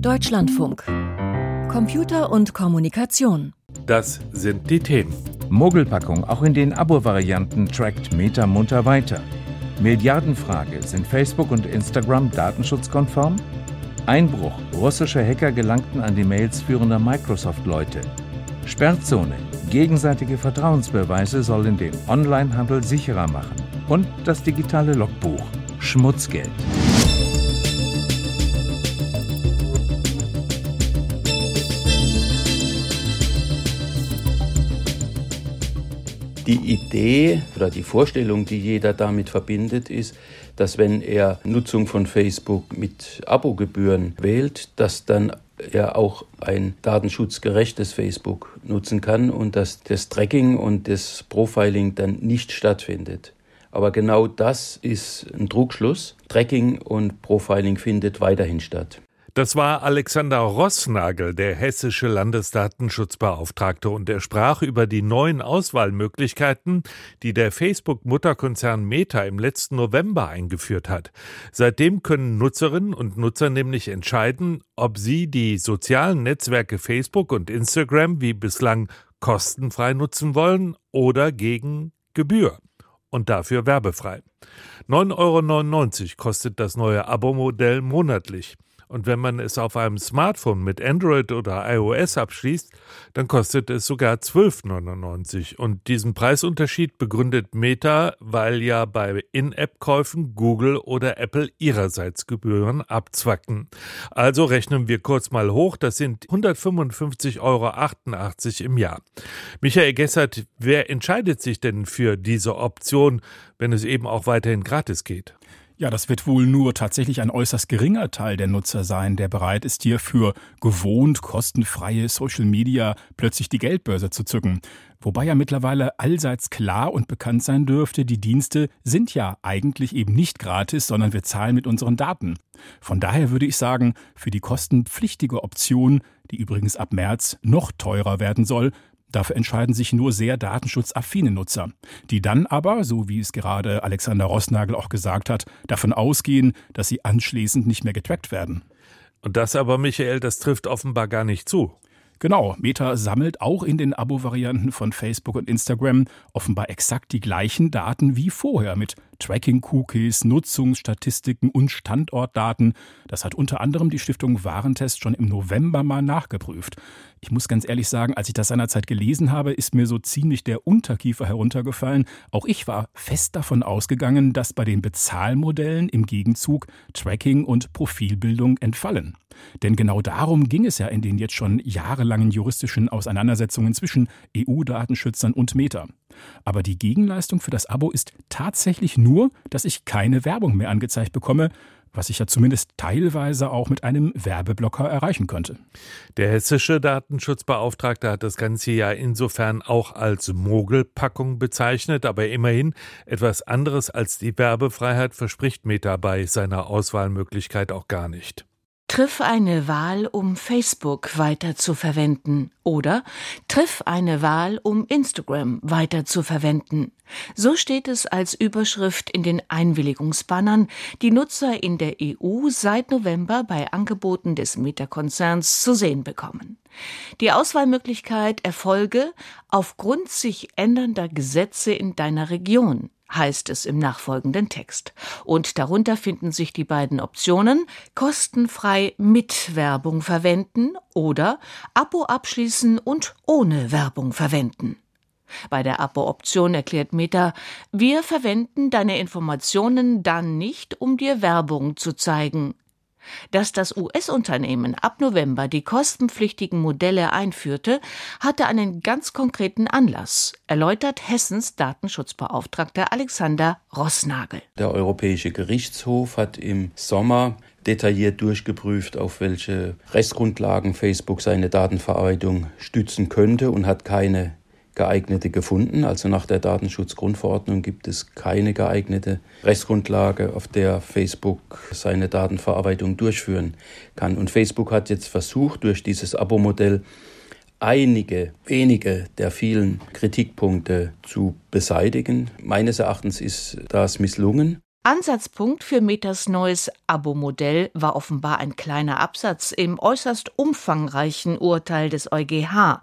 Deutschlandfunk. Computer und Kommunikation. Das sind die Themen. Mogelpackung auch in den Abo-Varianten trackt Meta munter weiter. Milliardenfrage, sind Facebook und Instagram datenschutzkonform? Einbruch, russische Hacker gelangten an die Mails führender Microsoft-Leute. Sperrzone, gegenseitige Vertrauensbeweise sollen den Onlinehandel sicherer machen. Und das digitale Logbuch, Schmutzgeld. Die Idee oder die Vorstellung, die jeder damit verbindet, ist, dass wenn er Nutzung von Facebook mit Abogebühren wählt, dass dann er auch ein datenschutzgerechtes Facebook nutzen kann und dass das Tracking und das Profiling dann nicht stattfindet. Aber genau das ist ein Trugschluss. Tracking und Profiling findet weiterhin statt. Das war Alexander Rossnagel, der hessische Landesdatenschutzbeauftragte, und er sprach über die neuen Auswahlmöglichkeiten, die der Facebook-Mutterkonzern Meta im letzten November eingeführt hat. Seitdem können Nutzerinnen und Nutzer nämlich entscheiden, ob sie die sozialen Netzwerke Facebook und Instagram wie bislang kostenfrei nutzen wollen oder gegen Gebühr und dafür werbefrei. 9,99 Euro kostet das neue Abo-Modell monatlich. Und wenn man es auf einem Smartphone mit Android oder iOS abschließt, dann kostet es sogar 12,99. Und diesen Preisunterschied begründet Meta, weil ja bei In-App-Käufen Google oder Apple ihrerseits Gebühren abzwacken. Also rechnen wir kurz mal hoch, das sind 155,88 Euro im Jahr. Michael Gessert, wer entscheidet sich denn für diese Option, wenn es eben auch weiterhin gratis geht? Ja, das wird wohl nur tatsächlich ein äußerst geringer Teil der Nutzer sein, der bereit ist, hier für gewohnt kostenfreie Social Media plötzlich die Geldbörse zu zücken. Wobei ja mittlerweile allseits klar und bekannt sein dürfte, die Dienste sind ja eigentlich eben nicht gratis, sondern wir zahlen mit unseren Daten. Von daher würde ich sagen, für die kostenpflichtige Option, die übrigens ab März noch teurer werden soll, Dafür entscheiden sich nur sehr datenschutzaffine Nutzer, die dann aber, so wie es gerade Alexander Rossnagel auch gesagt hat, davon ausgehen, dass sie anschließend nicht mehr getrackt werden. Und das aber, Michael, das trifft offenbar gar nicht zu. Genau, Meta sammelt auch in den Abo-Varianten von Facebook und Instagram offenbar exakt die gleichen Daten wie vorher mit Tracking-Cookies, Nutzungsstatistiken und Standortdaten. Das hat unter anderem die Stiftung Warentest schon im November mal nachgeprüft. Ich muss ganz ehrlich sagen, als ich das seinerzeit gelesen habe, ist mir so ziemlich der Unterkiefer heruntergefallen. Auch ich war fest davon ausgegangen, dass bei den Bezahlmodellen im Gegenzug Tracking und Profilbildung entfallen. Denn genau darum ging es ja in den jetzt schon jahrelangen juristischen Auseinandersetzungen zwischen EU-Datenschützern und Meta. Aber die Gegenleistung für das Abo ist tatsächlich nur, dass ich keine Werbung mehr angezeigt bekomme, was ich ja zumindest teilweise auch mit einem Werbeblocker erreichen könnte. Der hessische Datenschutzbeauftragte hat das Ganze ja insofern auch als Mogelpackung bezeichnet, aber immerhin etwas anderes als die Werbefreiheit verspricht Meta bei seiner Auswahlmöglichkeit auch gar nicht. Triff eine Wahl, um Facebook weiter zu verwenden oder triff eine Wahl, um Instagram weiter zu verwenden. So steht es als Überschrift in den Einwilligungsbannern, die Nutzer in der EU seit November bei Angeboten des Meta-Konzerns zu sehen bekommen. Die Auswahlmöglichkeit erfolge aufgrund sich ändernder Gesetze in deiner Region heißt es im nachfolgenden Text. Und darunter finden sich die beiden Optionen kostenfrei mit Werbung verwenden oder Abo abschließen und ohne Werbung verwenden. Bei der Abo-Option erklärt Meta, wir verwenden deine Informationen dann nicht, um dir Werbung zu zeigen. Dass das US-Unternehmen ab November die kostenpflichtigen Modelle einführte, hatte einen ganz konkreten Anlass, erläutert Hessens Datenschutzbeauftragter Alexander Rossnagel. Der Europäische Gerichtshof hat im Sommer detailliert durchgeprüft, auf welche Rechtsgrundlagen Facebook seine Datenverarbeitung stützen könnte und hat keine geeignete gefunden. Also nach der Datenschutzgrundverordnung gibt es keine geeignete Rechtsgrundlage, auf der Facebook seine Datenverarbeitung durchführen kann. Und Facebook hat jetzt versucht, durch dieses Abo-Modell einige wenige der vielen Kritikpunkte zu beseitigen. Meines Erachtens ist das misslungen. Ansatzpunkt für Metas neues Abo-Modell war offenbar ein kleiner Absatz im äußerst umfangreichen Urteil des EuGH.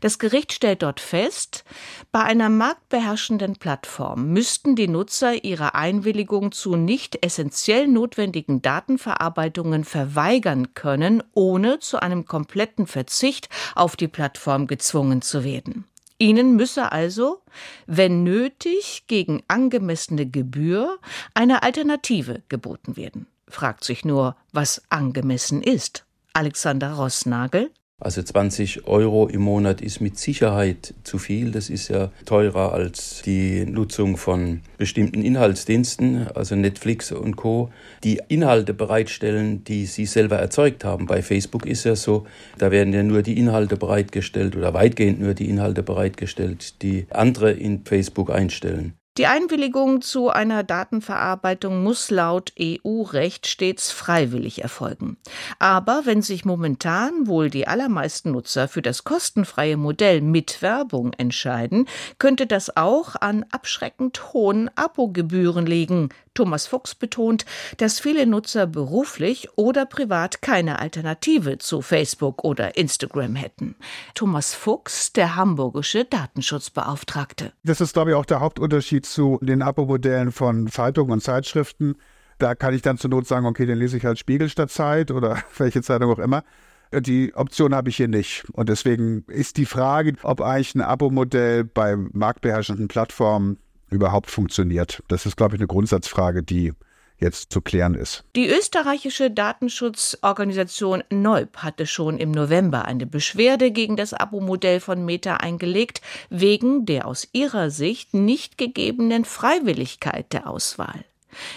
Das Gericht stellt dort fest, bei einer marktbeherrschenden Plattform müssten die Nutzer ihre Einwilligung zu nicht essentiell notwendigen Datenverarbeitungen verweigern können, ohne zu einem kompletten Verzicht auf die Plattform gezwungen zu werden. Ihnen müsse also, wenn nötig, gegen angemessene Gebühr eine Alternative geboten werden. Fragt sich nur, was angemessen ist. Alexander Rossnagel also 20 Euro im Monat ist mit Sicherheit zu viel. Das ist ja teurer als die Nutzung von bestimmten Inhaltsdiensten, also Netflix und Co., die Inhalte bereitstellen, die sie selber erzeugt haben. Bei Facebook ist ja so, da werden ja nur die Inhalte bereitgestellt oder weitgehend nur die Inhalte bereitgestellt, die andere in Facebook einstellen. Die Einwilligung zu einer Datenverarbeitung muss laut EU-Recht stets freiwillig erfolgen. Aber wenn sich momentan wohl die allermeisten Nutzer für das kostenfreie Modell mit Werbung entscheiden, könnte das auch an abschreckend hohen Abogebühren liegen. Thomas Fuchs betont, dass viele Nutzer beruflich oder privat keine Alternative zu Facebook oder Instagram hätten. Thomas Fuchs, der hamburgische Datenschutzbeauftragte. Das ist, glaube ich, auch der Hauptunterschied zu den Abo-Modellen von Zeitungen und Zeitschriften. Da kann ich dann zur Not sagen, okay, den lese ich als Spiegel statt Zeit oder welche Zeitung auch immer. Die Option habe ich hier nicht. Und deswegen ist die Frage, ob eigentlich ein Abo-Modell bei marktbeherrschenden Plattformen überhaupt funktioniert. Das ist, glaube ich, eine Grundsatzfrage, die jetzt zu klären ist. Die österreichische Datenschutzorganisation Neub hatte schon im November eine Beschwerde gegen das Abo-Modell von Meta eingelegt, wegen der aus ihrer Sicht nicht gegebenen Freiwilligkeit der Auswahl.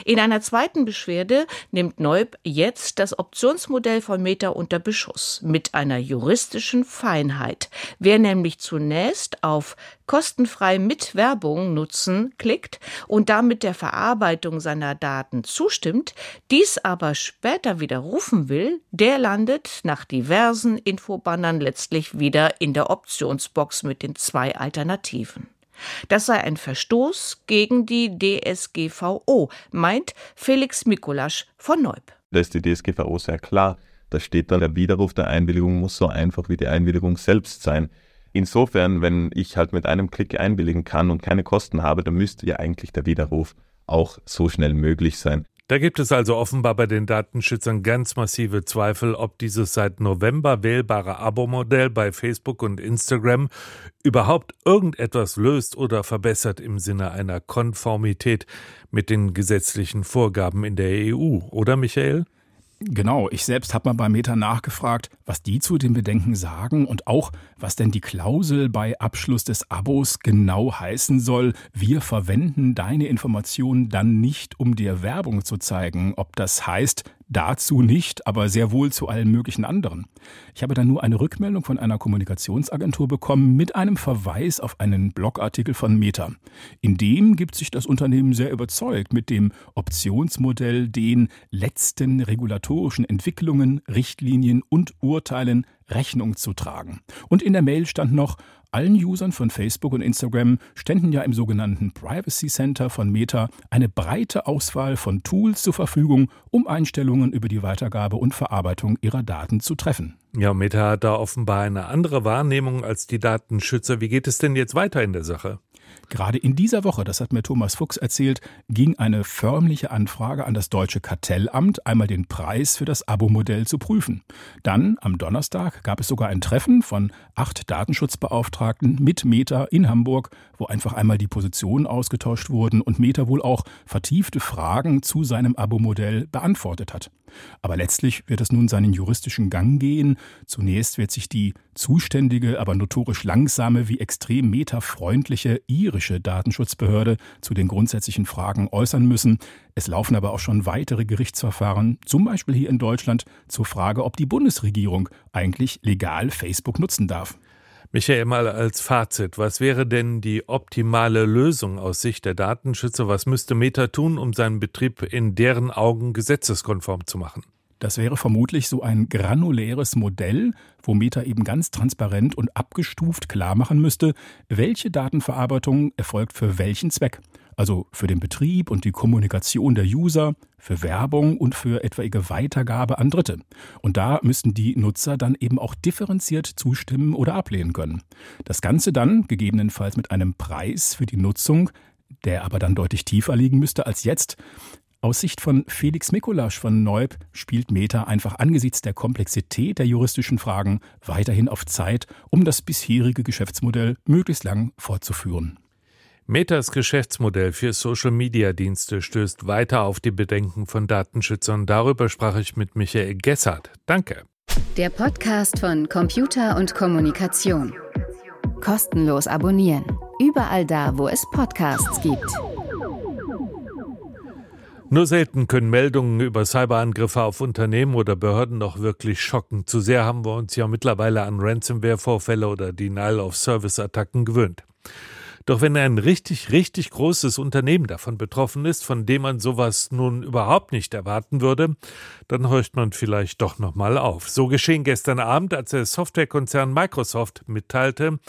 In einer zweiten Beschwerde nimmt Neub jetzt das Optionsmodell von Meta unter Beschuss mit einer juristischen Feinheit. Wer nämlich zunächst auf kostenfrei mit Werbung nutzen klickt und damit der Verarbeitung seiner Daten zustimmt, dies aber später widerrufen will, der landet nach diversen Infobannern letztlich wieder in der Optionsbox mit den zwei Alternativen. Das sei ein Verstoß gegen die DSGVO, meint Felix Mikulasch von Neub. Da ist die DSGVO sehr klar. Da steht dann, der Widerruf der Einwilligung muss so einfach wie die Einwilligung selbst sein. Insofern, wenn ich halt mit einem Klick einwilligen kann und keine Kosten habe, dann müsste ja eigentlich der Widerruf auch so schnell möglich sein. Da gibt es also offenbar bei den Datenschützern ganz massive Zweifel, ob dieses seit November wählbare Abo-Modell bei Facebook und Instagram überhaupt irgendetwas löst oder verbessert im Sinne einer Konformität mit den gesetzlichen Vorgaben in der EU, oder Michael? Genau, ich selbst habe mal bei Meta nachgefragt, was die zu den Bedenken sagen und auch, was denn die Klausel bei Abschluss des Abos genau heißen soll. Wir verwenden deine Informationen dann nicht, um dir Werbung zu zeigen. Ob das heißt, Dazu nicht, aber sehr wohl zu allen möglichen anderen. Ich habe dann nur eine Rückmeldung von einer Kommunikationsagentur bekommen mit einem Verweis auf einen Blogartikel von Meta. In dem gibt sich das Unternehmen sehr überzeugt, mit dem Optionsmodell den letzten regulatorischen Entwicklungen, Richtlinien und Urteilen Rechnung zu tragen. Und in der Mail stand noch, allen Usern von Facebook und Instagram ständen ja im sogenannten Privacy Center von Meta eine breite Auswahl von Tools zur Verfügung, um Einstellungen über die Weitergabe und Verarbeitung ihrer Daten zu treffen. Ja, Meta hat da offenbar eine andere Wahrnehmung als die Datenschützer. Wie geht es denn jetzt weiter in der Sache? Gerade in dieser Woche, das hat mir Thomas Fuchs erzählt, ging eine förmliche Anfrage an das deutsche Kartellamt, einmal den Preis für das Abo-Modell zu prüfen. Dann, am Donnerstag, gab es sogar ein Treffen von acht Datenschutzbeauftragten mit Meta in Hamburg, wo einfach einmal die Positionen ausgetauscht wurden und Meta wohl auch vertiefte Fragen zu seinem Abo-Modell beantwortet hat. Aber letztlich wird es nun seinen juristischen Gang gehen. Zunächst wird sich die zuständige, aber notorisch langsame wie extrem metafreundliche irische Datenschutzbehörde zu den grundsätzlichen Fragen äußern müssen. Es laufen aber auch schon weitere Gerichtsverfahren, zum Beispiel hier in Deutschland, zur Frage, ob die Bundesregierung eigentlich legal Facebook nutzen darf. Michael, mal als Fazit, was wäre denn die optimale Lösung aus Sicht der Datenschützer? Was müsste Meta tun, um seinen Betrieb in deren Augen gesetzeskonform zu machen? Das wäre vermutlich so ein granuläres Modell, wo Meta eben ganz transparent und abgestuft klar machen müsste, welche Datenverarbeitung erfolgt für welchen Zweck. Also für den Betrieb und die Kommunikation der User, für Werbung und für etwaige Weitergabe an Dritte. Und da müssten die Nutzer dann eben auch differenziert zustimmen oder ablehnen können. Das Ganze dann gegebenenfalls mit einem Preis für die Nutzung, der aber dann deutlich tiefer liegen müsste als jetzt. Aus Sicht von Felix Mikulasch von Neub spielt Meta einfach angesichts der Komplexität der juristischen Fragen weiterhin auf Zeit, um das bisherige Geschäftsmodell möglichst lang fortzuführen. Metas Geschäftsmodell für Social-Media-Dienste stößt weiter auf die Bedenken von Datenschützern. Darüber sprach ich mit Michael Gessert. Danke. Der Podcast von Computer und Kommunikation. Kostenlos abonnieren. Überall da, wo es Podcasts gibt. Nur selten können Meldungen über Cyberangriffe auf Unternehmen oder Behörden noch wirklich schocken. Zu sehr haben wir uns ja mittlerweile an Ransomware-Vorfälle oder Denial-of-Service-Attacken gewöhnt. Doch wenn ein richtig, richtig großes Unternehmen davon betroffen ist, von dem man sowas nun überhaupt nicht erwarten würde, dann horcht man vielleicht doch nochmal auf. So geschehen gestern Abend, als der Softwarekonzern Microsoft mitteilte,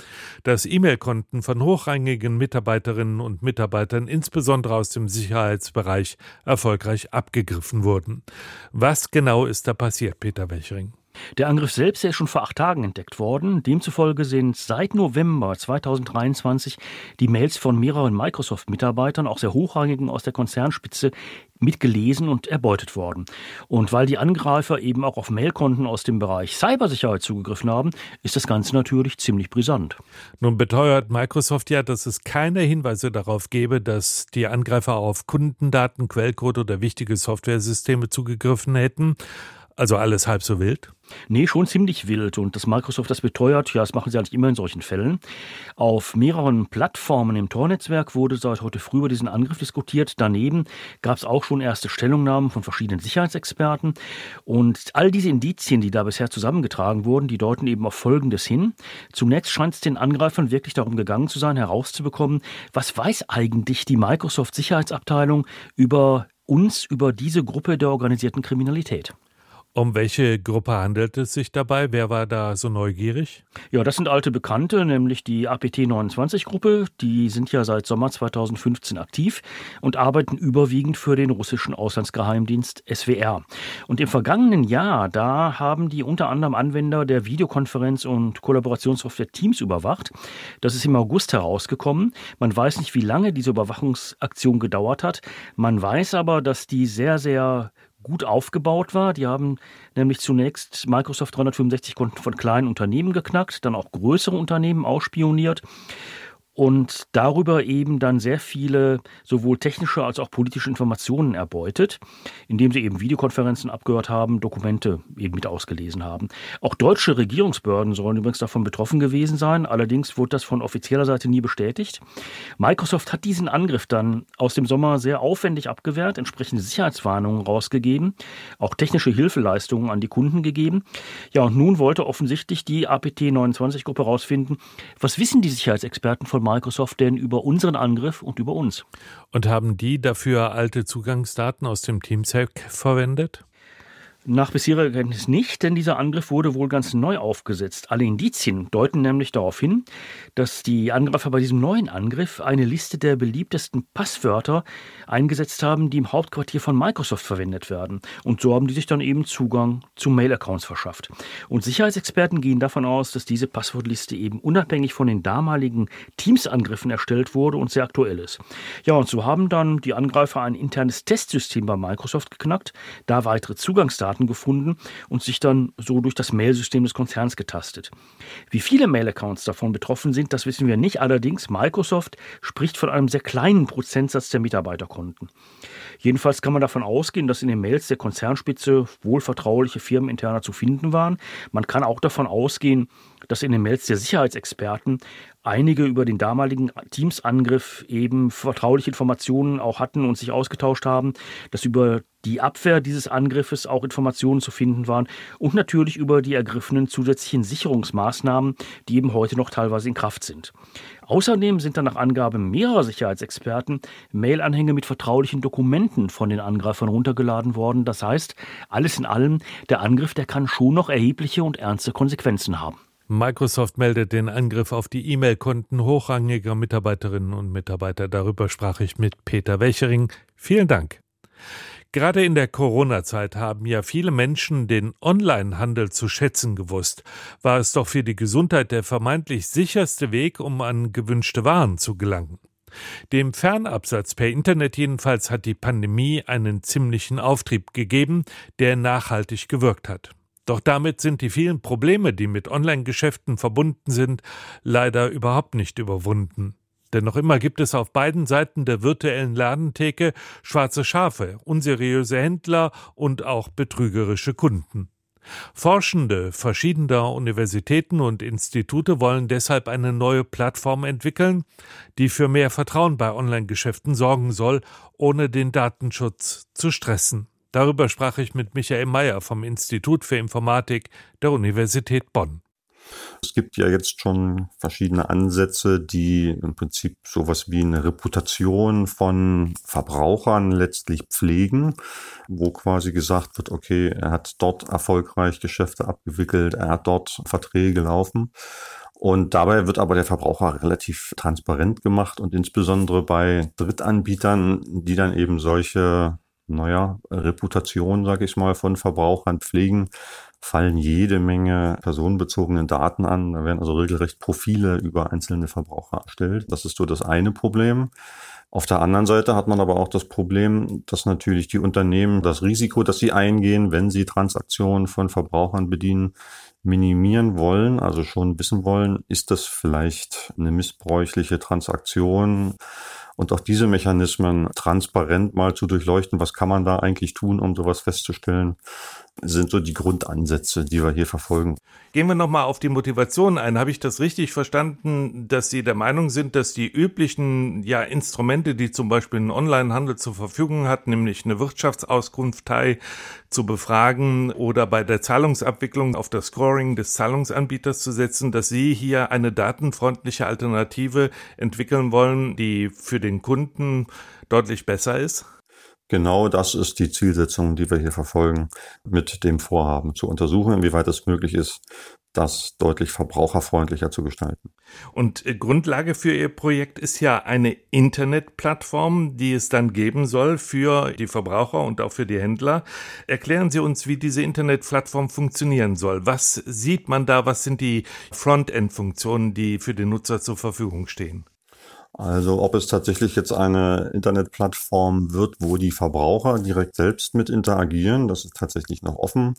dass E-Mail-Konten von hochrangigen Mitarbeiterinnen und Mitarbeitern, insbesondere aus dem Sicherheitsbereich, erfolgreich abgegriffen wurden. Was genau ist da passiert, Peter Welchering? Der Angriff selbst ist schon vor acht Tagen entdeckt worden. Demzufolge sind seit November 2023 die Mails von mehreren Microsoft-Mitarbeitern, auch sehr hochrangigen aus der Konzernspitze, mitgelesen und erbeutet worden. Und weil die Angreifer eben auch auf Mailkonten aus dem Bereich Cybersicherheit zugegriffen haben, ist das Ganze natürlich ziemlich brisant. Nun beteuert Microsoft ja, dass es keine Hinweise darauf gebe, dass die Angreifer auf Kundendaten, Quellcode oder wichtige Softwaresysteme zugegriffen hätten. Also alles halb so wild? Nee, schon ziemlich wild. Und dass Microsoft das beteuert, ja, das machen sie eigentlich immer in solchen Fällen. Auf mehreren Plattformen im Tor-Netzwerk wurde seit heute früh über diesen Angriff diskutiert. Daneben gab es auch schon erste Stellungnahmen von verschiedenen Sicherheitsexperten. Und all diese Indizien, die da bisher zusammengetragen wurden, die deuten eben auf Folgendes hin. Zunächst scheint es den Angreifern wirklich darum gegangen zu sein, herauszubekommen, was weiß eigentlich die Microsoft-Sicherheitsabteilung über uns, über diese Gruppe der organisierten Kriminalität. Um welche Gruppe handelt es sich dabei? Wer war da so neugierig? Ja, das sind alte Bekannte, nämlich die APT-29-Gruppe. Die sind ja seit Sommer 2015 aktiv und arbeiten überwiegend für den russischen Auslandsgeheimdienst SWR. Und im vergangenen Jahr, da haben die unter anderem Anwender der Videokonferenz- und Kollaborationssoftware Teams überwacht. Das ist im August herausgekommen. Man weiß nicht, wie lange diese Überwachungsaktion gedauert hat. Man weiß aber, dass die sehr, sehr gut aufgebaut war. Die haben nämlich zunächst Microsoft 365 Konten von kleinen Unternehmen geknackt, dann auch größere Unternehmen ausspioniert und darüber eben dann sehr viele sowohl technische als auch politische Informationen erbeutet, indem sie eben Videokonferenzen abgehört haben, Dokumente eben mit ausgelesen haben. Auch deutsche Regierungsbehörden sollen übrigens davon betroffen gewesen sein, allerdings wurde das von offizieller Seite nie bestätigt. Microsoft hat diesen Angriff dann aus dem Sommer sehr aufwendig abgewehrt, entsprechende Sicherheitswarnungen rausgegeben, auch technische Hilfeleistungen an die Kunden gegeben. Ja, und nun wollte offensichtlich die APT-29-Gruppe herausfinden, was wissen die Sicherheitsexperten von Microsoft denn über unseren Angriff und über uns. Und haben die dafür alte Zugangsdaten aus dem Teamsec verwendet? Nach bisheriger Kenntnis nicht, denn dieser Angriff wurde wohl ganz neu aufgesetzt. Alle Indizien deuten nämlich darauf hin, dass die Angreifer bei diesem neuen Angriff eine Liste der beliebtesten Passwörter eingesetzt haben, die im Hauptquartier von Microsoft verwendet werden. Und so haben die sich dann eben Zugang zu Mail-Accounts verschafft. Und Sicherheitsexperten gehen davon aus, dass diese Passwortliste eben unabhängig von den damaligen Teams-Angriffen erstellt wurde und sehr aktuell ist. Ja, und so haben dann die Angreifer ein internes Testsystem bei Microsoft geknackt, da weitere Zugangsdaten Daten gefunden und sich dann so durch das Mailsystem des Konzerns getastet. Wie viele Mail-Accounts davon betroffen sind, das wissen wir nicht. Allerdings, Microsoft spricht von einem sehr kleinen Prozentsatz der Mitarbeiterkonten. Jedenfalls kann man davon ausgehen, dass in den Mails der Konzernspitze wohlvertrauliche Firmeninterner zu finden waren. Man kann auch davon ausgehen, dass in den Mails der Sicherheitsexperten einige über den damaligen Teams-Angriff eben vertrauliche Informationen auch hatten und sich ausgetauscht haben, dass über die Abwehr dieses Angriffes auch Informationen zu finden waren und natürlich über die ergriffenen zusätzlichen Sicherungsmaßnahmen, die eben heute noch teilweise in Kraft sind. Außerdem sind dann nach Angaben mehrerer Sicherheitsexperten Mail-Anhänge mit vertraulichen Dokumenten von den Angreifern runtergeladen worden. Das heißt, alles in allem, der Angriff, der kann schon noch erhebliche und ernste Konsequenzen haben. Microsoft meldet den Angriff auf die E-Mail-Konten hochrangiger Mitarbeiterinnen und Mitarbeiter. Darüber sprach ich mit Peter Welchering. Vielen Dank. Gerade in der Corona-Zeit haben ja viele Menschen den Online-Handel zu schätzen gewusst. War es doch für die Gesundheit der vermeintlich sicherste Weg, um an gewünschte Waren zu gelangen. Dem Fernabsatz per Internet jedenfalls hat die Pandemie einen ziemlichen Auftrieb gegeben, der nachhaltig gewirkt hat. Doch damit sind die vielen Probleme, die mit Online-Geschäften verbunden sind, leider überhaupt nicht überwunden. Denn noch immer gibt es auf beiden Seiten der virtuellen Ladentheke schwarze Schafe, unseriöse Händler und auch betrügerische Kunden. Forschende verschiedener Universitäten und Institute wollen deshalb eine neue Plattform entwickeln, die für mehr Vertrauen bei Online-Geschäften sorgen soll, ohne den Datenschutz zu stressen. Darüber sprach ich mit Michael Mayer vom Institut für Informatik der Universität Bonn. Es gibt ja jetzt schon verschiedene Ansätze, die im Prinzip sowas wie eine Reputation von Verbrauchern letztlich pflegen, wo quasi gesagt wird, okay, er hat dort erfolgreich Geschäfte abgewickelt, er hat dort Verträge laufen. Und dabei wird aber der Verbraucher relativ transparent gemacht und insbesondere bei Drittanbietern, die dann eben solche naja, Reputation, sage ich mal, von Verbrauchern pflegen, fallen jede Menge personenbezogene Daten an. Da werden also regelrecht Profile über einzelne Verbraucher erstellt. Das ist so das eine Problem. Auf der anderen Seite hat man aber auch das Problem, dass natürlich die Unternehmen das Risiko, das sie eingehen, wenn sie Transaktionen von Verbrauchern bedienen, minimieren wollen, also schon wissen wollen, ist das vielleicht eine missbräuchliche Transaktion? Und auch diese Mechanismen transparent mal zu durchleuchten, was kann man da eigentlich tun, um sowas festzustellen, sind so die Grundansätze, die wir hier verfolgen. Gehen wir nochmal auf die Motivation ein. Habe ich das richtig verstanden, dass Sie der Meinung sind, dass die üblichen ja, Instrumente, die zum Beispiel ein Onlinehandel zur Verfügung hat, nämlich eine Wirtschaftsauskunftei zu befragen oder bei der Zahlungsabwicklung auf das Scoring des Zahlungsanbieters zu setzen, dass Sie hier eine datenfreundliche Alternative entwickeln wollen, die für den Kunden deutlich besser ist? Genau das ist die Zielsetzung, die wir hier verfolgen, mit dem Vorhaben zu untersuchen, inwieweit es möglich ist, das deutlich verbraucherfreundlicher zu gestalten. Und äh, Grundlage für Ihr Projekt ist ja eine Internetplattform, die es dann geben soll für die Verbraucher und auch für die Händler. Erklären Sie uns, wie diese Internetplattform funktionieren soll. Was sieht man da? Was sind die Frontend-Funktionen, die für den Nutzer zur Verfügung stehen? Also ob es tatsächlich jetzt eine Internetplattform wird, wo die Verbraucher direkt selbst mit interagieren, das ist tatsächlich noch offen.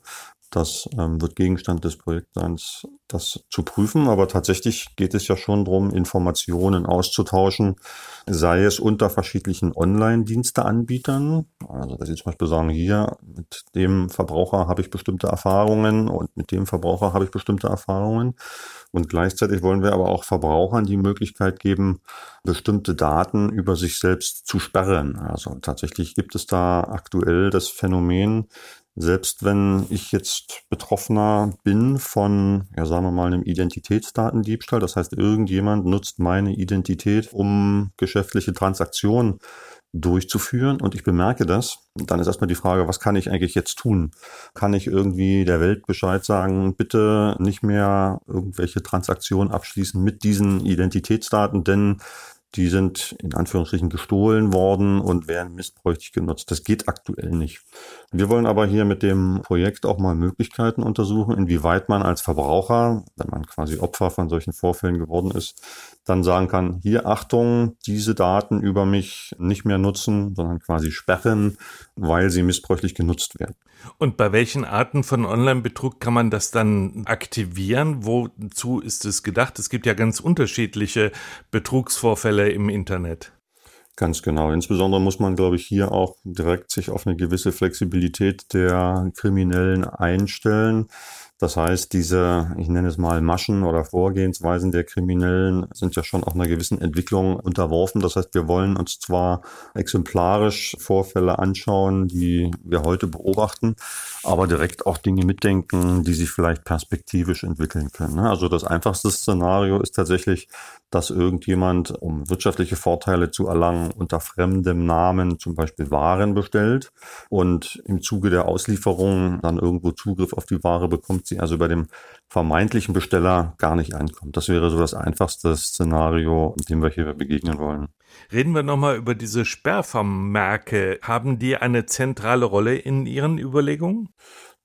Das ähm, wird Gegenstand des Projektseins, das zu prüfen. Aber tatsächlich geht es ja schon darum, Informationen auszutauschen, sei es unter verschiedlichen Online-Diensteanbietern. Also, dass Sie zum Beispiel sagen, hier mit dem Verbraucher habe ich bestimmte Erfahrungen und mit dem Verbraucher habe ich bestimmte Erfahrungen. Und gleichzeitig wollen wir aber auch Verbrauchern die Möglichkeit geben, bestimmte Daten über sich selbst zu sperren. Also tatsächlich gibt es da aktuell das Phänomen, selbst wenn ich jetzt Betroffener bin von, ja sagen wir mal, einem Identitätsdatendiebstahl, das heißt, irgendjemand nutzt meine Identität, um geschäftliche Transaktionen durchzuführen und ich bemerke das, dann ist erstmal die Frage, was kann ich eigentlich jetzt tun? Kann ich irgendwie der Welt Bescheid sagen, bitte nicht mehr irgendwelche Transaktionen abschließen mit diesen Identitätsdaten, denn die sind in Anführungsstrichen gestohlen worden und werden missbräuchlich genutzt. Das geht aktuell nicht. Wir wollen aber hier mit dem Projekt auch mal Möglichkeiten untersuchen, inwieweit man als Verbraucher, wenn man quasi Opfer von solchen Vorfällen geworden ist, dann sagen kann, hier Achtung, diese Daten über mich nicht mehr nutzen, sondern quasi sperren, weil sie missbräuchlich genutzt werden. Und bei welchen Arten von Online-Betrug kann man das dann aktivieren? Wozu ist es gedacht? Es gibt ja ganz unterschiedliche Betrugsvorfälle im Internet. Ganz genau. Insbesondere muss man, glaube ich, hier auch direkt sich auf eine gewisse Flexibilität der Kriminellen einstellen. Das heißt, diese, ich nenne es mal Maschen oder Vorgehensweisen der Kriminellen sind ja schon auch einer gewissen Entwicklung unterworfen. Das heißt, wir wollen uns zwar exemplarisch Vorfälle anschauen, die wir heute beobachten, aber direkt auch Dinge mitdenken, die sich vielleicht perspektivisch entwickeln können. Ne? Also das einfachste Szenario ist tatsächlich, dass irgendjemand, um wirtschaftliche Vorteile zu erlangen, unter fremdem Namen zum Beispiel Waren bestellt und im Zuge der Auslieferung dann irgendwo Zugriff auf die Ware bekommt, sie also bei dem vermeintlichen Besteller gar nicht einkommt. Das wäre so das einfachste Szenario, dem wir hier begegnen wollen. Reden wir nochmal über diese Sperrvermerke. Haben die eine zentrale Rolle in Ihren Überlegungen?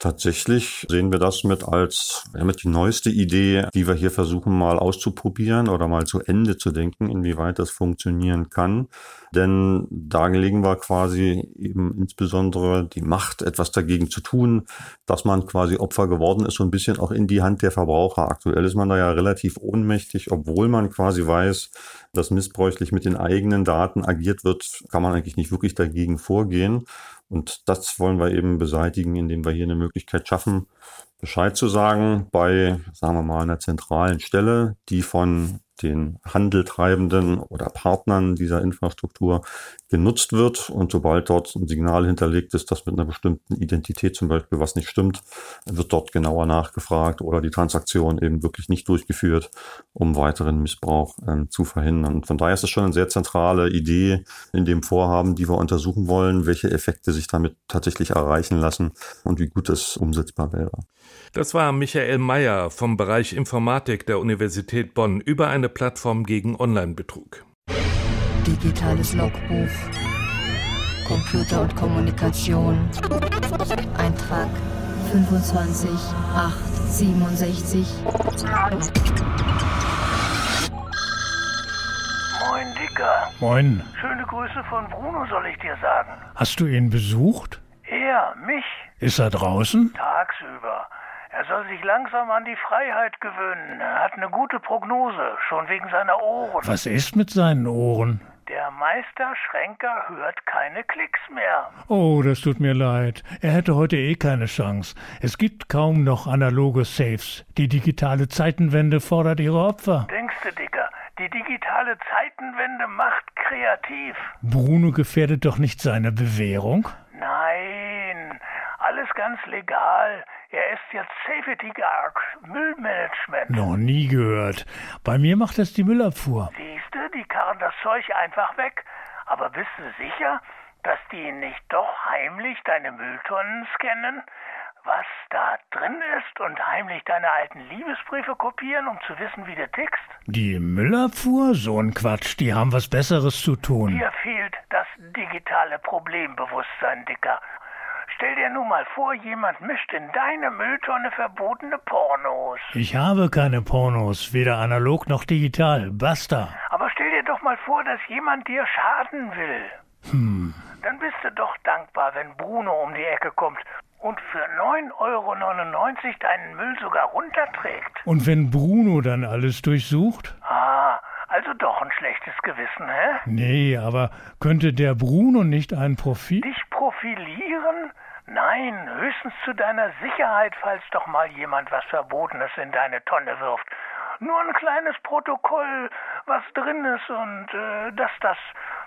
Tatsächlich sehen wir das mit als mit die neueste Idee, die wir hier versuchen mal auszuprobieren oder mal zu Ende zu denken, inwieweit das funktionieren kann. Denn da legen wir quasi eben insbesondere die Macht, etwas dagegen zu tun, dass man quasi Opfer geworden ist, so ein bisschen auch in die Hand der Verbraucher. Aktuell ist man da ja relativ ohnmächtig, obwohl man quasi weiß, dass missbräuchlich mit den eigenen Daten agiert wird, kann man eigentlich nicht wirklich dagegen vorgehen. Und das wollen wir eben beseitigen, indem wir hier eine Möglichkeit schaffen, Bescheid zu sagen bei, sagen wir mal, einer zentralen Stelle, die von den Handeltreibenden oder Partnern dieser Infrastruktur genutzt wird. Und sobald dort ein Signal hinterlegt ist, dass mit einer bestimmten Identität zum Beispiel was nicht stimmt, wird dort genauer nachgefragt oder die Transaktion eben wirklich nicht durchgeführt, um weiteren Missbrauch äh, zu verhindern. Und von daher ist es schon eine sehr zentrale Idee in dem Vorhaben, die wir untersuchen wollen, welche Effekte sich damit tatsächlich erreichen lassen und wie gut es umsetzbar wäre. Das war Michael Mayer vom Bereich Informatik der Universität Bonn über eine Plattform gegen Online-Betrug. Digitales Logbuch. Computer und Kommunikation. Eintrag 25 8 67. Moin, Dicker. Moin. Schöne Grüße von Bruno, soll ich dir sagen. Hast du ihn besucht? Er, mich? Ist er draußen? Tagsüber. Er soll sich langsam an die Freiheit gewöhnen. Er hat eine gute Prognose, schon wegen seiner Ohren. Was ist mit seinen Ohren? Der Meister Schränker hört keine Klicks mehr. Oh, das tut mir leid. Er hätte heute eh keine Chance. Es gibt kaum noch analoge Safes. Die digitale Zeitenwende fordert ihre Opfer. Denkst du, Dicker, die digitale Zeitenwende macht kreativ. Bruno gefährdet doch nicht seine Bewährung? Alles ganz legal. Er ist jetzt Safety Guard, Müllmanagement. Noch nie gehört. Bei mir macht das die Müllabfuhr. Siehste, die karren das Zeug einfach weg. Aber bist du sicher, dass die nicht doch heimlich deine Mülltonnen scannen? Was da drin ist und heimlich deine alten Liebesbriefe kopieren, um zu wissen, wie du tickst? Die Müllabfuhr? So ein Quatsch. Die haben was Besseres zu tun. Dir fehlt das digitale Problembewusstsein, Dicker. Stell dir nun mal vor, jemand mischt in deine Mülltonne verbotene Pornos. Ich habe keine Pornos, weder analog noch digital. Basta. Aber stell dir doch mal vor, dass jemand dir schaden will. Hm. Dann bist du doch dankbar, wenn Bruno um die Ecke kommt und für 9,99 Euro deinen Müll sogar runterträgt. Und wenn Bruno dann alles durchsucht? Ah, also doch ein schlechtes Gewissen, hä? Nee, aber könnte der Bruno nicht ein Profil... Dich profilieren? Nein, höchstens zu deiner Sicherheit, falls doch mal jemand was Verbotenes in deine Tonne wirft. Nur ein kleines Protokoll, was drin ist und äh, dass das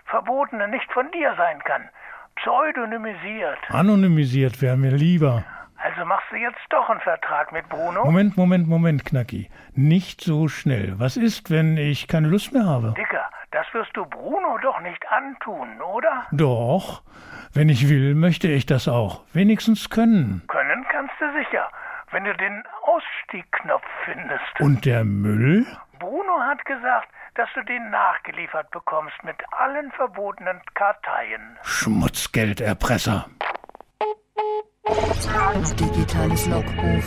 Verbotene nicht von dir sein kann. Pseudonymisiert. Anonymisiert wäre mir lieber. Also machst du jetzt doch einen Vertrag mit Bruno? Moment, Moment, Moment, Knacki. Nicht so schnell. Was ist, wenn ich keine Lust mehr habe? Dicker, das wirst du Bruno doch nicht antun, oder? Doch. Wenn ich will, möchte ich das auch. Wenigstens können. Können kannst du sicher, wenn du den Ausstiegknopf findest. Und der Müll? Bruno hat gesagt, dass du den nachgeliefert bekommst mit allen verbotenen Karteien. Schmutzgelderpresser. Digitales Logbuch.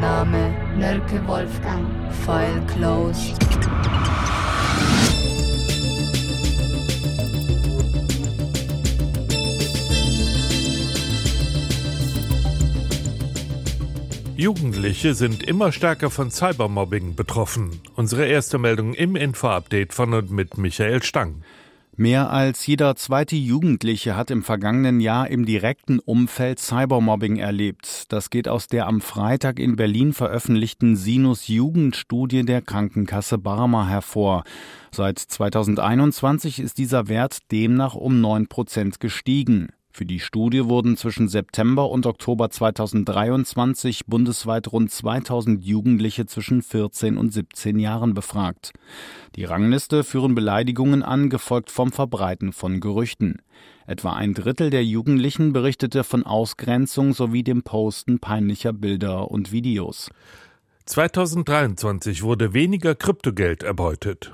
Name Nölke Wolfgang. File closed. Jugendliche sind immer stärker von Cybermobbing betroffen. Unsere erste Meldung im Info-Update von und mit Michael Stang. Mehr als jeder zweite Jugendliche hat im vergangenen Jahr im direkten Umfeld Cybermobbing erlebt. Das geht aus der am Freitag in Berlin veröffentlichten Sinus Jugendstudie der Krankenkasse Barmer hervor. Seit 2021 ist dieser Wert demnach um neun Prozent gestiegen. Für die Studie wurden zwischen September und Oktober 2023 bundesweit rund 2000 Jugendliche zwischen 14 und 17 Jahren befragt. Die Rangliste führen Beleidigungen an, gefolgt vom Verbreiten von Gerüchten. Etwa ein Drittel der Jugendlichen berichtete von Ausgrenzung sowie dem Posten peinlicher Bilder und Videos. 2023 wurde weniger Kryptogeld erbeutet.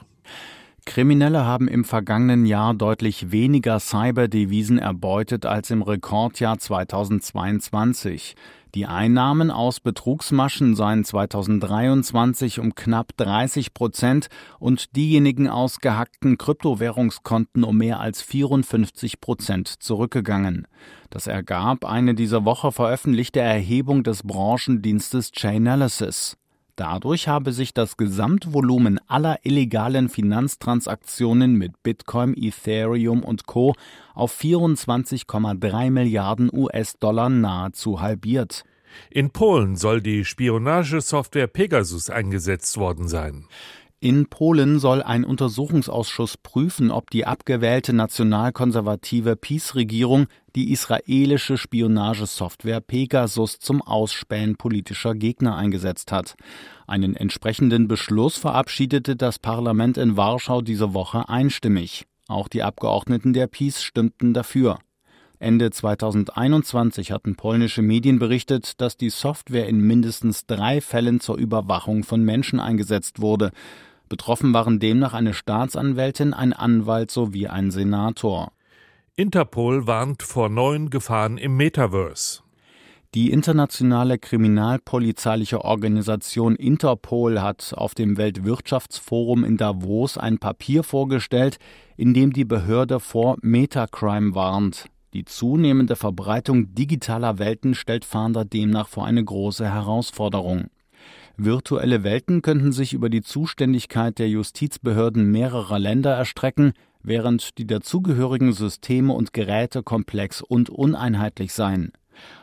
Kriminelle haben im vergangenen Jahr deutlich weniger Cyberdevisen erbeutet als im Rekordjahr 2022. Die Einnahmen aus Betrugsmaschen seien 2023 um knapp 30 Prozent und diejenigen aus gehackten Kryptowährungskonten um mehr als 54 Prozent zurückgegangen. Das ergab eine dieser Woche veröffentlichte Erhebung des Branchendienstes Chainalysis. Dadurch habe sich das Gesamtvolumen aller illegalen Finanztransaktionen mit Bitcoin, Ethereum und Co. auf 24,3 Milliarden US-Dollar nahezu halbiert. In Polen soll die Spionagesoftware Pegasus eingesetzt worden sein. In Polen soll ein Untersuchungsausschuss prüfen, ob die abgewählte nationalkonservative PiS-Regierung die israelische Spionagesoftware Pegasus zum Ausspähen politischer Gegner eingesetzt hat. Einen entsprechenden Beschluss verabschiedete das Parlament in Warschau diese Woche einstimmig. Auch die Abgeordneten der PiS stimmten dafür. Ende 2021 hatten polnische Medien berichtet, dass die Software in mindestens drei Fällen zur Überwachung von Menschen eingesetzt wurde. Betroffen waren demnach eine Staatsanwältin, ein Anwalt sowie ein Senator. Interpol warnt vor neuen Gefahren im Metaverse. Die internationale kriminalpolizeiliche Organisation Interpol hat auf dem Weltwirtschaftsforum in Davos ein Papier vorgestellt, in dem die Behörde vor Metacrime warnt. Die zunehmende Verbreitung digitaler Welten stellt Fahnder demnach vor eine große Herausforderung. Virtuelle Welten könnten sich über die Zuständigkeit der Justizbehörden mehrerer Länder erstrecken, während die dazugehörigen Systeme und Geräte komplex und uneinheitlich seien.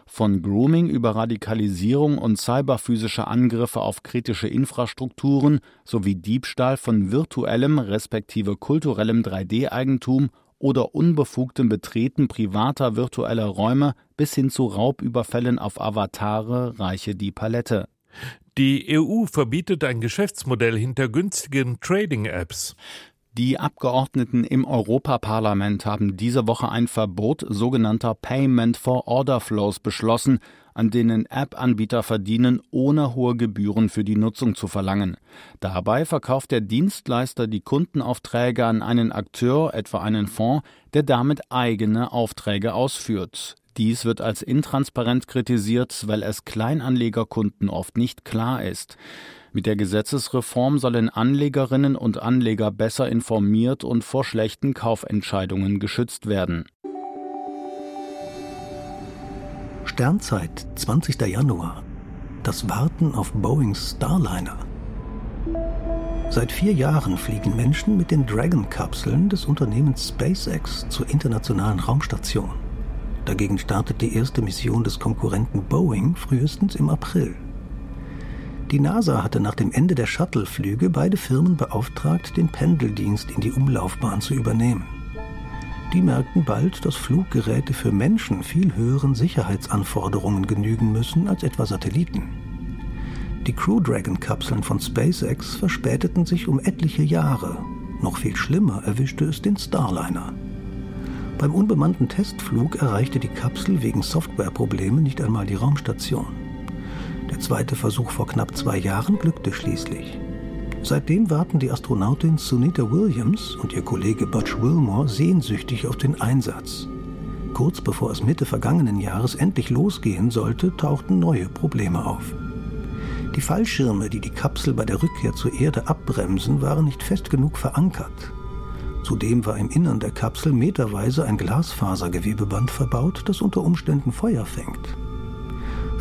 Von Grooming über Radikalisierung und cyberphysische Angriffe auf kritische Infrastrukturen sowie Diebstahl von virtuellem respektive kulturellem 3D-Eigentum oder unbefugtem Betreten privater virtueller Räume bis hin zu Raubüberfällen auf Avatare reiche die Palette. Die EU verbietet ein Geschäftsmodell hinter günstigen Trading-Apps. Die Abgeordneten im Europaparlament haben diese Woche ein Verbot sogenannter Payment for Order Flows beschlossen, an denen App-Anbieter verdienen, ohne hohe Gebühren für die Nutzung zu verlangen. Dabei verkauft der Dienstleister die Kundenaufträge an einen Akteur, etwa einen Fonds, der damit eigene Aufträge ausführt. Dies wird als intransparent kritisiert, weil es Kleinanlegerkunden oft nicht klar ist. Mit der Gesetzesreform sollen Anlegerinnen und Anleger besser informiert und vor schlechten Kaufentscheidungen geschützt werden. Sternzeit, 20. Januar. Das Warten auf Boeings Starliner. Seit vier Jahren fliegen Menschen mit den Dragon-Kapseln des Unternehmens SpaceX zur internationalen Raumstation. Dagegen startet die erste Mission des Konkurrenten Boeing frühestens im April. Die NASA hatte nach dem Ende der Shuttle-Flüge beide Firmen beauftragt, den Pendeldienst in die Umlaufbahn zu übernehmen. Die merkten bald, dass Fluggeräte für Menschen viel höheren Sicherheitsanforderungen genügen müssen als etwa Satelliten. Die Crew Dragon-Kapseln von SpaceX verspäteten sich um etliche Jahre. Noch viel schlimmer erwischte es den Starliner. Beim unbemannten Testflug erreichte die Kapsel wegen Softwareprobleme nicht einmal die Raumstation. Der zweite Versuch vor knapp zwei Jahren glückte schließlich. Seitdem warten die Astronautin Sunita Williams und ihr Kollege Butch Wilmore sehnsüchtig auf den Einsatz. Kurz bevor es Mitte vergangenen Jahres endlich losgehen sollte, tauchten neue Probleme auf. Die Fallschirme, die die Kapsel bei der Rückkehr zur Erde abbremsen, waren nicht fest genug verankert. Zudem war im Innern der Kapsel meterweise ein Glasfasergewebeband verbaut, das unter Umständen Feuer fängt.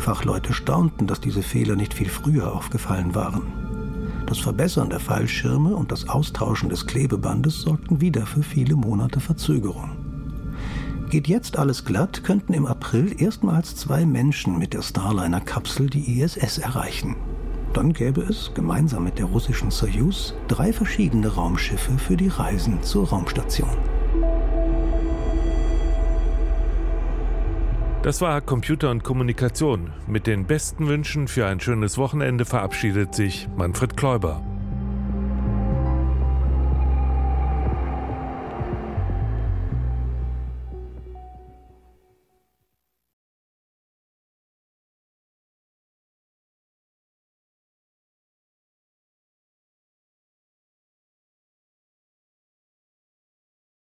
Fachleute staunten, dass diese Fehler nicht viel früher aufgefallen waren. Das Verbessern der Fallschirme und das Austauschen des Klebebandes sorgten wieder für viele Monate Verzögerung. Geht jetzt alles glatt, könnten im April erstmals zwei Menschen mit der Starliner-Kapsel die ISS erreichen. Dann gäbe es, gemeinsam mit der russischen Soyuz, drei verschiedene Raumschiffe für die Reisen zur Raumstation. Das war Computer und Kommunikation. Mit den besten Wünschen für ein schönes Wochenende verabschiedet sich Manfred Kläuber.